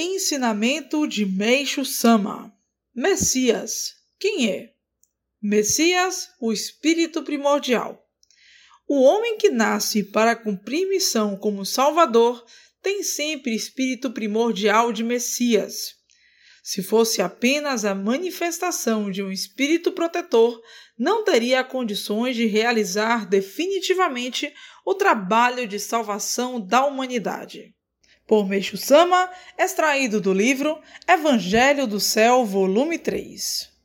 Ensinamento de Meixo Sama Messias. Quem é? Messias, o espírito primordial. O homem que nasce para cumprir missão como Salvador tem sempre espírito primordial de Messias. Se fosse apenas a manifestação de um espírito protetor, não teria condições de realizar definitivamente o trabalho de salvação da humanidade por Meixo Sama, extraído do livro Evangelho do Céu, volume 3.